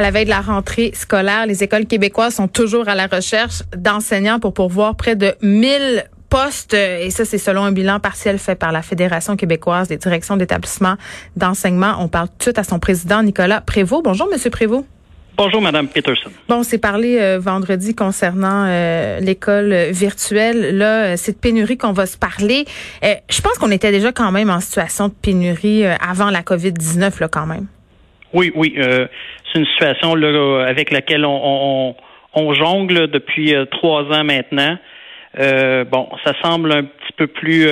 À la veille de la rentrée scolaire, les écoles québécoises sont toujours à la recherche d'enseignants pour pourvoir près de 1000 postes. Et ça, c'est selon un bilan partiel fait par la Fédération québécoise des directions d'établissements d'enseignement. On parle tout de suite à son président, Nicolas Prévost. Bonjour, Monsieur Prévost. Bonjour, Madame Peterson. Bon, on s'est parlé euh, vendredi concernant euh, l'école virtuelle. Là, euh, c'est de pénurie qu'on va se parler. je pense qu'on était déjà quand même en situation de pénurie avant la COVID-19, là, quand même. Oui, oui. c'est une situation là, avec laquelle on, on, jongle depuis trois ans maintenant. bon, ça semble un petit peu plus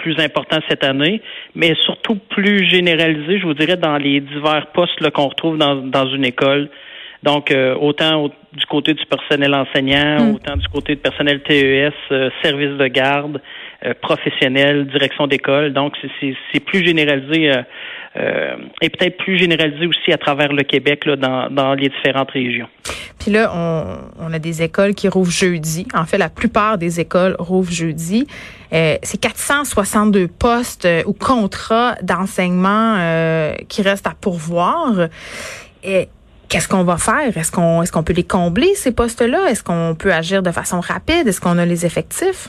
plus important cette année, mais surtout plus généralisé, je vous dirais, dans les divers postes qu'on retrouve dans, dans une école. Donc, euh, autant du côté du personnel enseignant, hmm. autant du côté du personnel TES, euh, service de garde, euh, professionnel, direction d'école. Donc, c'est plus généralisé et peut-être plus généralisé aussi à travers le Québec là, dans, dans les différentes régions. Puis là, on, on, a des écoles qui rouvrent jeudi. En fait, la plupart des écoles rouvrent jeudi. c'est 462 postes ou contrats d'enseignement qui restent à pourvoir. Et Qu'est-ce qu'on va faire? Est-ce qu'on est-ce qu'on peut les combler, ces postes-là? Est-ce qu'on peut agir de façon rapide? Est-ce qu'on a les effectifs?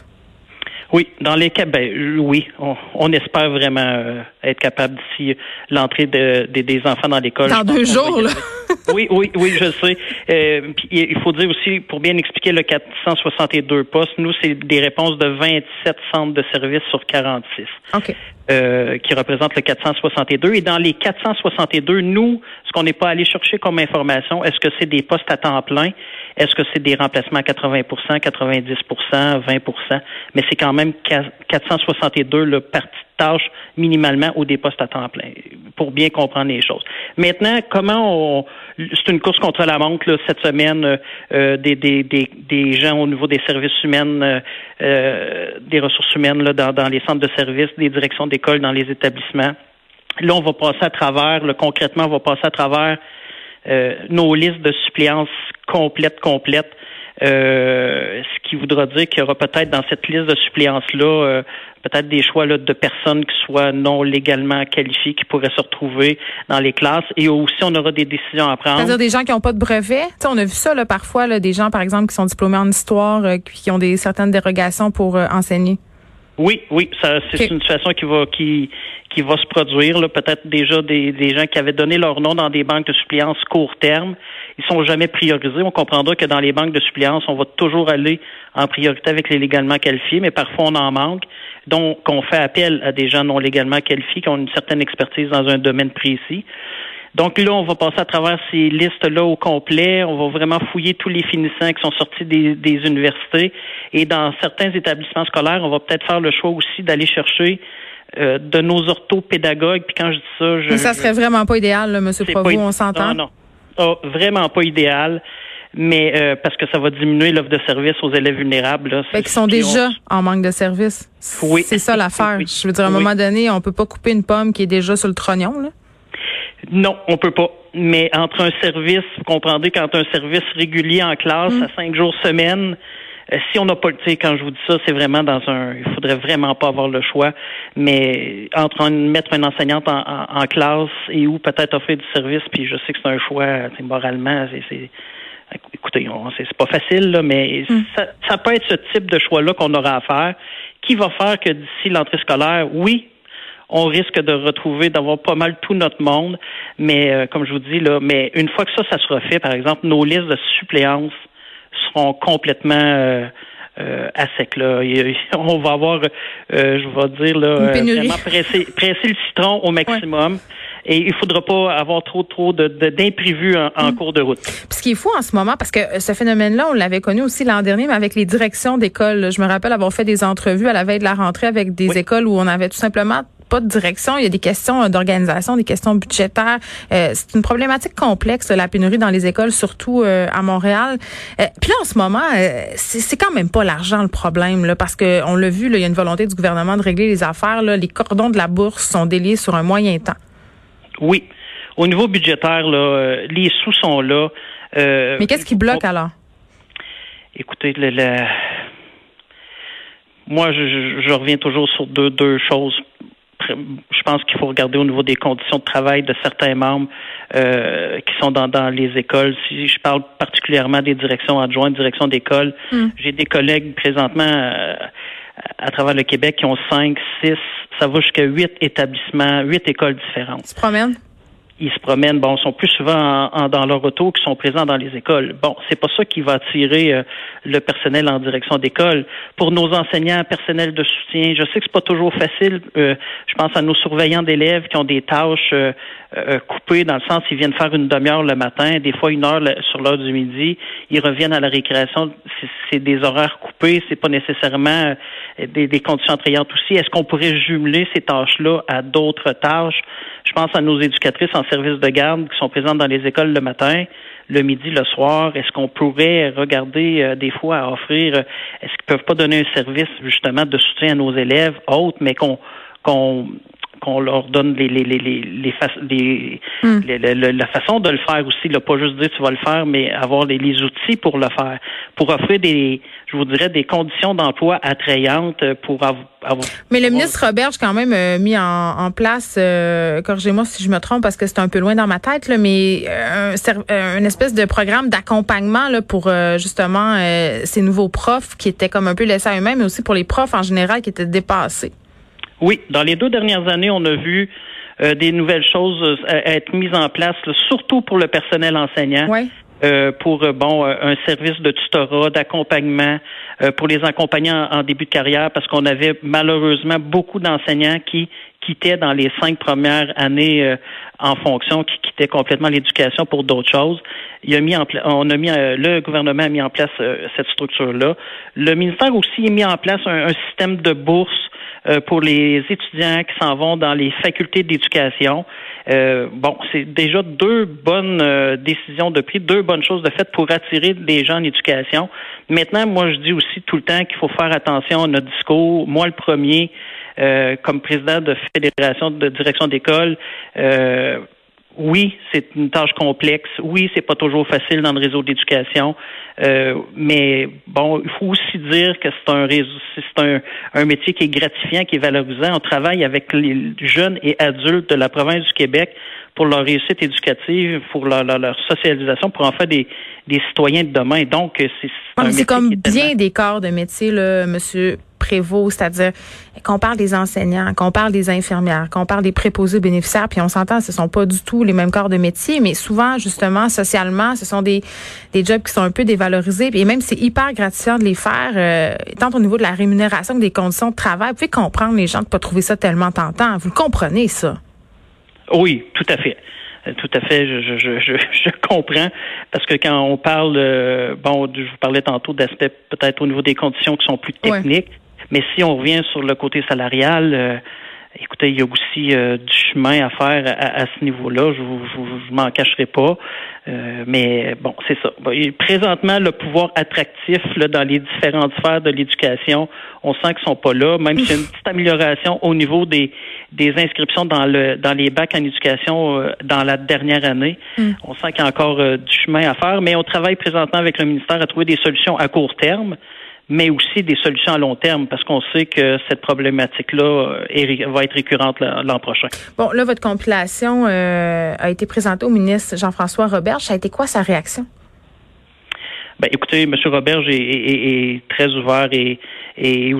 Oui, dans les cas, ben, oui, on, espère vraiment euh, être capable d'ici l'entrée de, des enfants dans l'école. Dans deux jours, là. oui, oui, oui, je sais. Euh, il faut dire aussi, pour bien expliquer le 462 postes, nous, c'est des réponses de 27 centres de services sur 46. OK. Euh, qui représente le 462. Et dans les 462, nous, ce qu'on n'est pas allé chercher comme information, est-ce que c'est des postes à temps plein? Est-ce que c'est des remplacements à 80% 90% 20% Mais c'est quand même 462 le parti de tâche minimalement ou des postes à temps plein, pour bien comprendre les choses. Maintenant, comment on... C'est une course contre la montre cette semaine euh, des, des, des, des, gens au niveau des services humains, euh, des ressources humaines dans, dans les centres de services, des directions d'école, dans les établissements. Là, on va passer à travers, concrètement, on va passer à travers euh, nos listes de suppléances complètes, complètes. Euh, ce qui voudra dire qu'il y aura peut-être dans cette liste de suppléances-là euh, peut-être des choix là, de personnes qui soient non légalement qualifiées qui pourraient se retrouver dans les classes et aussi on aura des décisions à prendre. C'est-à-dire des gens qui n'ont pas de brevet. on a vu ça là, parfois, là, des gens par exemple qui sont diplômés en histoire, qui ont des certaines dérogations pour enseigner. Oui, oui, ça, c'est une situation qui va qui qui va se produire. Peut-être déjà des, des gens qui avaient donné leur nom dans des banques de suppléance court terme, sont jamais priorisés. On comprendra que dans les banques de suppléance, on va toujours aller en priorité avec les légalement qualifiés, mais parfois on en manque. Donc, on fait appel à des gens non légalement qualifiés qui ont une certaine expertise dans un domaine précis. Donc là, on va passer à travers ces listes-là au complet. On va vraiment fouiller tous les finissants qui sont sortis des, universités. Et dans certains établissements scolaires, on va peut-être faire le choix aussi d'aller chercher euh, de nos orthopédagogues. Puis quand je dis ça, je, Mais ça serait vraiment pas idéal, là, M. Provost, on s'entend? Non, non. Vraiment pas idéal mais euh, parce que ça va diminuer l'offre de services aux élèves vulnérables. Là, ben, qui sont déjà en manque de services. Oui. C'est ça l'affaire. Je veux dire, à un moment donné, on peut pas couper une pomme qui est déjà sur le trognon. Là. Non, on peut pas. Mais entre un service, vous comprendrez, quand un service régulier en classe mm. à cinq jours semaine, si on n'a pas le, tu quand je vous dis ça, c'est vraiment dans un, il faudrait vraiment pas avoir le choix. Mais entre mettre une enseignante en, classe et ou peut-être offrir du service, puis je sais que c'est un choix, moralement, c'est, écoutez, c'est pas facile, là, mais mm. ça, ça peut être ce type de choix-là qu'on aura à faire, qui va faire que d'ici l'entrée scolaire, oui, on risque de retrouver, d'avoir pas mal tout notre monde. Mais euh, comme je vous dis, là, mais une fois que ça, ça sera fait, par exemple, nos listes de suppléances seront complètement euh, euh à sec. Là. on va avoir, euh, je vais dire, là, vraiment presser, le citron au maximum. Et il faudra pas avoir trop trop de, d'imprévus en, mm. cours de route. Puis ce qui est fou en ce moment, parce que ce phénomène-là, on l'avait connu aussi l'an dernier, mais avec les directions d'école. Je me rappelle avoir fait des entrevues à la veille de la rentrée avec des écoles où on avait tout simplement pas de direction. Il y a des questions d'organisation, des questions budgétaires. Euh, c'est une problématique complexe, la pénurie dans les écoles, surtout euh, à Montréal. Euh, puis là, en ce moment, c'est quand même pas l'argent le problème, là, parce que on l'a vu, là, il y a une volonté du gouvernement de régler les affaires. Là. Les cordons de la bourse sont déliés sur un moyen temps. Oui. Au niveau budgétaire, là, les sous sont là. Mais qu'est-ce qui bloque alors? Écoutez, le, moi, je, je, reviens toujours sur deux, deux choses je pense qu'il faut regarder au niveau des conditions de travail de certains membres euh, qui sont dans, dans les écoles. Si je parle particulièrement des directions adjointes, directions d'école, hmm. j'ai des collègues présentement euh, à travers le Québec qui ont cinq, six, ça va jusqu'à huit établissements, huit écoles différentes. Tu promènes? Ils se promènent, bon, sont plus souvent dans leur auto qui sont présents dans les écoles. Bon, c'est pas ça qui va attirer euh, le personnel en direction d'école. Pour nos enseignants, personnel de soutien, je sais que c'est pas toujours facile. Euh, je pense à nos surveillants d'élèves qui ont des tâches euh, coupées dans le sens ils viennent faire une demi-heure le matin, des fois une heure sur l'heure du midi, ils reviennent à la récréation. C'est des horaires coupés, c'est pas nécessairement des, des aussi. Est-ce qu'on pourrait jumeler ces tâches-là à d'autres tâches? Je pense à nos éducatrices en service de garde qui sont présentes dans les écoles le matin, le midi, le soir. Est-ce qu'on pourrait regarder euh, des fois à offrir, euh, est-ce qu'ils peuvent pas donner un service justement de soutien à nos élèves autres, mais qu'on qu'on qu'on leur donne les les les les, les, hmm. la façon de le faire aussi, là, pas juste dire tu vas le faire, mais avoir les, les outils pour le faire, pour offrir des, je vous dirais, des conditions d'emploi attrayantes pour avoir. Mais le ministre Roberge quand même euh, mis en, en place, euh, corrigez-moi si je me trompe parce que c'est un peu loin dans ma tête, là, mais euh, un, une espèce de programme d'accompagnement là pour justement ces nouveaux profs qui étaient comme un peu laissés à eux-mêmes, mais aussi pour les profs en général qui étaient dépassés. Oui, dans les deux dernières années, on a vu euh, des nouvelles choses euh, être mises en place, surtout pour le personnel enseignant. Euh, pour bon un service de tutorat, d'accompagnement pour les accompagner en, début de carrière, parce qu'on avait malheureusement beaucoup d'enseignants qui quittaient dans les cinq premières années en fonction, qui quittaient complètement l'éducation pour d'autres choses. Il a mis en on a mis le gouvernement a mis en place cette structure là. Le ministère aussi a mis en place un système de bourse euh, pour les étudiants qui s'en vont dans les facultés d'éducation. Euh, bon, c'est déjà deux bonnes euh, décisions de prise, deux bonnes choses de fait pour attirer des gens en éducation. Maintenant, moi, je dis aussi tout le temps qu'il faut faire attention à notre discours. Moi, le premier, comme président de fédération de direction d'école, oui, c'est une tâche complexe. Oui, c'est pas toujours facile dans le réseau d'éducation. Euh, mais bon, il faut aussi dire que c'est un réseau, c'est un, un métier qui est gratifiant, qui est valorisant. On travaille avec les jeunes et adultes de la province du Québec pour leur réussite éducative, pour leur, leur, socialisation, pour en faire des, des citoyens de demain. Donc, c'est c'est comme bien des corps de métier, là, Monsieur c'est-à-dire qu'on parle des enseignants, qu'on parle des infirmières, qu'on parle des préposés bénéficiaires, puis on s'entend, ce sont pas du tout les mêmes corps de métier, mais souvent, justement, socialement, ce sont des, des jobs qui sont un peu dévalorisés, et même c'est hyper gratifiant de les faire, euh, tant au niveau de la rémunération que des conditions de travail. Vous pouvez comprendre les gens de pas trouver ça tellement tentant. Vous le comprenez, ça? Oui, tout à fait. Euh, tout à fait, je, je, je, je, comprends. Parce que quand on parle, euh, bon, je vous parlais tantôt d'aspects peut-être au niveau des conditions qui sont plus techniques, mais si on revient sur le côté salarial, euh, écoutez, il y a aussi euh, du chemin à faire à, ce niveau-là. Je ne m'en cacherai pas. Euh, mais bon, c'est ça. présentement, le pouvoir attractif là, dans les différentes sphères de l'éducation, on sent qu'ils sont pas là. Même s'il y a une petite amélioration au niveau des, des inscriptions dans le dans les bacs en éducation dans la dernière année. Mm. On sent qu'il y a encore du chemin à faire, mais on travaille présentement avec le ministère à trouver des solutions à court terme mais aussi des solutions à long terme, parce qu'on sait que cette problématique-là euh, va être récurrente l'an prochain. Bon, là, votre compilation euh, a été présentée au ministre Jean-François Robert. Ça a été quoi sa réaction? Ben, écoutez, M. Robert est, très ouvert et, et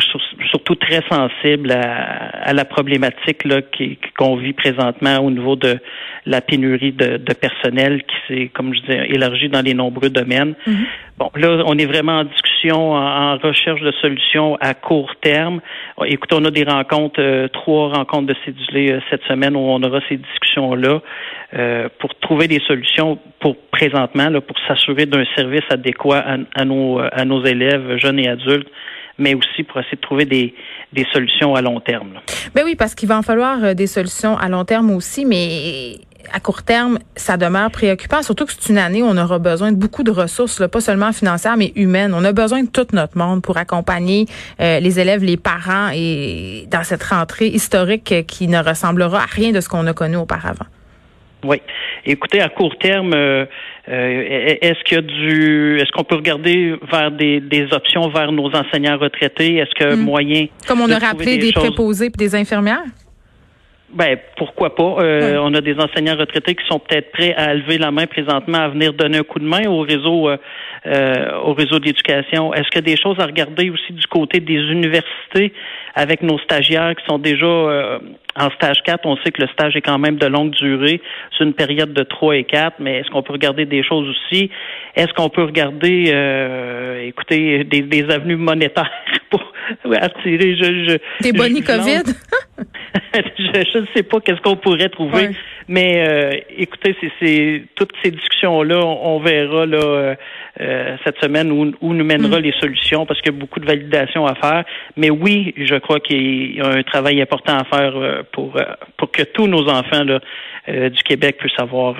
surtout très sensible à, la problématique là, qu'on vit présentement au niveau de la pénurie de, personnel qui s'est, comme je disais, élargie dans les nombreux domaines. Mm-hmm. Bon, là, on est vraiment en discussion, en, recherche de solutions à court terme. Écoutez, on a des rencontres, euh, trois rencontres de cédulés euh, cette semaine où on aura ces discussions-là euh, pour trouver des solutions pour présentement, là, pour s'assurer d'un service adéquat à, nos, à nos élèves, jeunes et adultes mais aussi pour essayer de trouver des, des solutions à long terme. Ben oui, parce qu'il va en falloir euh, des solutions à long terme aussi, mais à court terme, ça demeure préoccupant, surtout que c'est une année où on aura besoin de beaucoup de ressources, pas seulement financières, mais humaines. On a besoin de tout notre monde pour accompagner euh, les élèves, les parents et dans cette rentrée historique qui ne ressemblera à rien de ce qu'on a connu auparavant. Oui. Écoutez, à court terme, euh, euh, est-ce qu'il y a du, est-ce qu'on peut regarder vers des, des, options vers nos enseignants retraités? Est-ce que hmm. moyen Comme on a rappelé des, préposés et des infirmières? Ben pourquoi pas? Euh, on a des enseignants retraités qui sont peut-être prêts à lever la main présentement à venir donner un coup de main au réseau euh, euh au réseau d'éducation. Est-ce qu'il y a des choses à regarder aussi du côté des universités avec nos stagiaires qui sont déjà euh, en stage 4? On sait que le stage est quand même de longue durée. C'est une période de 3 et 4, mais est-ce qu'on peut regarder des choses aussi? Est-ce qu'on peut regarder écoutez, des, des avenues monétaires pour attirer je, je, des bonnies COVID? je ne sais pas qu'est-ce qu'on pourrait trouver, mais euh, écoutez, c'est toutes ces discussions-là, on, verra là euh, euh, cette semaine où, où nous mènera mm. les solutions, parce qu'il y a beaucoup de validation à faire. Mais oui, je crois qu'il y a un travail important à faire pour pour que tous nos enfants là, du Québec puissent avoir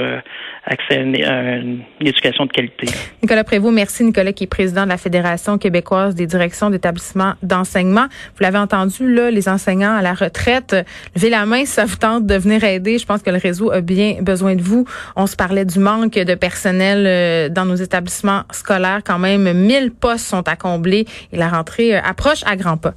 accès à une, éducation de qualité. Nicolas Prévost, merci Nicolas, qui est président de la Fédération québécoise des directions d'établissements d'enseignement. Vous l'avez entendu, là, les enseignants à la retraite, levez la main si ça vous tente de venir aider. Je pense que le réseau a bien besoin de vous. On se parlait du manque de personnel euh, dans nos établissements scolaires. Quand même, 1000 postes sont à combler et la rentrée euh, approche à grands pas.